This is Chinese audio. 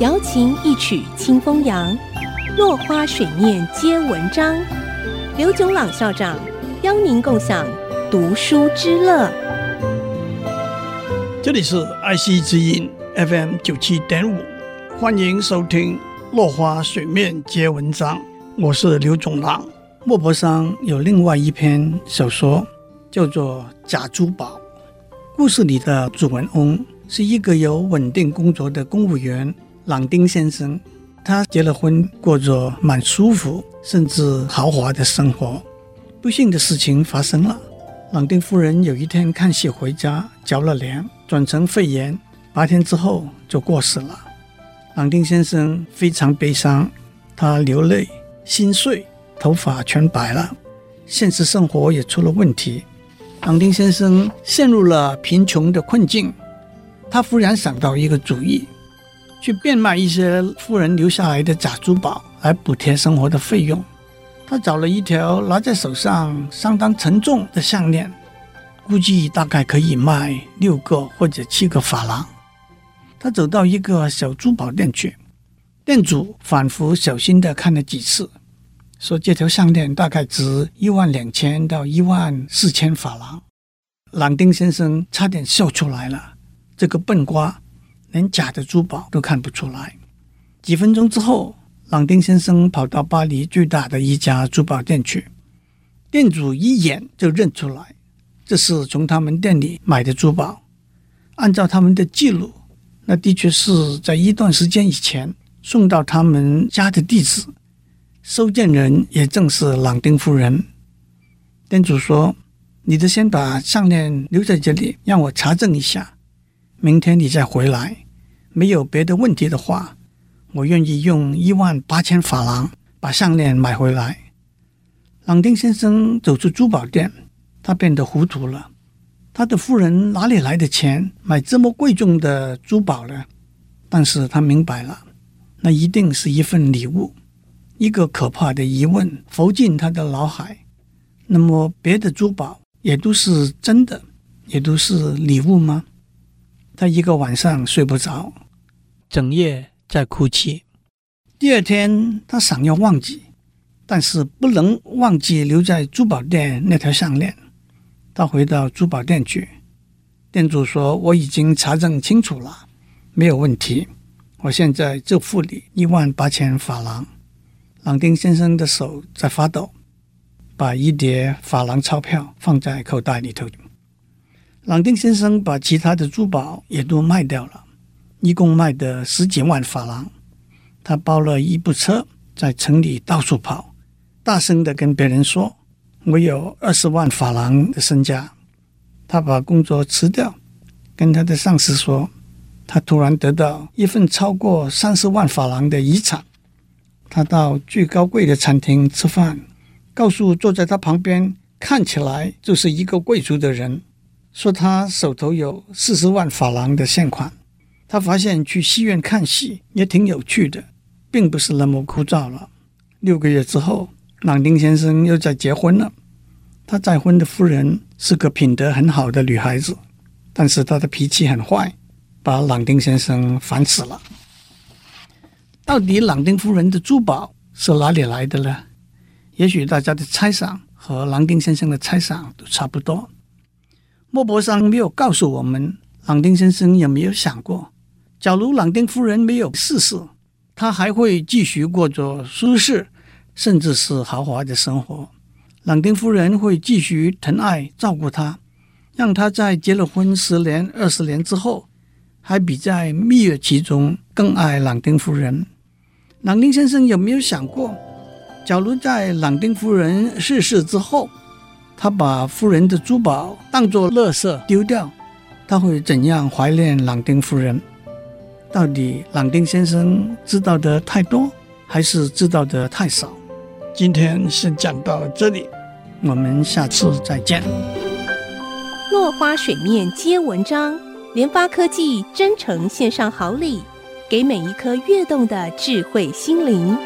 瑶琴一曲清风扬，落花水面皆文章。刘炯朗校长邀您共享读书之乐。这里是爱惜之音 FM 九七点五，欢迎收听《落花水面皆文章》，我是刘炯朗。莫泊桑有另外一篇小说，叫做《假珠宝》。故事里的主人翁是一个有稳定工作的公务员。朗丁先生，他结了婚，过着蛮舒服甚至豪华的生活。不幸的事情发生了，朗丁夫人有一天看戏回家，着了凉，转成肺炎，八天之后就过世了。朗丁先生非常悲伤，他流泪、心碎，头发全白了，现实生活也出了问题。朗丁先生陷入了贫穷的困境，他忽然想到一个主意。去变卖一些富人留下来的假珠宝来补贴生活的费用。他找了一条拿在手上相当沉重的项链，估计大概可以卖六个或者七个法郎。他走到一个小珠宝店去，店主反复小心地看了几次，说这条项链大概值一万两千到一万四千法郎。朗丁先生差点笑出来了，这个笨瓜。连假的珠宝都看不出来。几分钟之后，朗丁先生跑到巴黎最大的一家珠宝店去，店主一眼就认出来，这是从他们店里买的珠宝。按照他们的记录，那的确是在一段时间以前送到他们家的地址。收件人也正是朗丁夫人。店主说：“你就先把项链留在这里，让我查证一下，明天你再回来。”没有别的问题的话，我愿意用一万八千法郎把项链买回来。朗丁先生走出珠宝店，他变得糊涂了。他的夫人哪里来的钱买这么贵重的珠宝呢？但是他明白了，那一定是一份礼物。一个可怕的疑问浮进他的脑海：那么别的珠宝也都是真的，也都是礼物吗？他一个晚上睡不着。整夜在哭泣。第二天，他想要忘记，但是不能忘记留在珠宝店那条项链。他回到珠宝店去，店主说：“我已经查证清楚了，没有问题。我现在就付你一万八千法郎。”朗丁先生的手在发抖，把一叠法郎钞票放在口袋里头。朗丁先生把其他的珠宝也都卖掉了。一共卖的十几万法郎，他包了一部车，在城里到处跑，大声的跟别人说：“我有二十万法郎的身家。”他把工作辞掉，跟他的上司说：“他突然得到一份超过三十万法郎的遗产。”他到最高贵的餐厅吃饭，告诉坐在他旁边看起来就是一个贵族的人，说他手头有四十万法郎的现款。他发现去戏院看戏也挺有趣的，并不是那么枯燥了。六个月之后，朗丁先生又再结婚了。他再婚的夫人是个品德很好的女孩子，但是她的脾气很坏，把朗丁先生烦死了。到底朗丁夫人的珠宝是哪里来的呢？也许大家的猜想和朗丁先生的猜想都差不多。莫泊桑没有告诉我们，朗丁先生有没有想过？假如朗丁夫人没有逝世，他还会继续过着舒适，甚至是豪华的生活。朗丁夫人会继续疼爱照顾他，让他在结了婚十年、二十年之后，还比在蜜月期中更爱朗丁夫人。朗丁先生有没有想过，假如在朗丁夫人逝世之后，他把夫人的珠宝当作垃圾丢掉，他会怎样怀念朗丁夫人？到底朗丁先生知道的太多，还是知道的太少？今天先讲到这里，我们下次再见。落花水面皆文章，联发科技真诚献上好礼，给每一颗跃动的智慧心灵。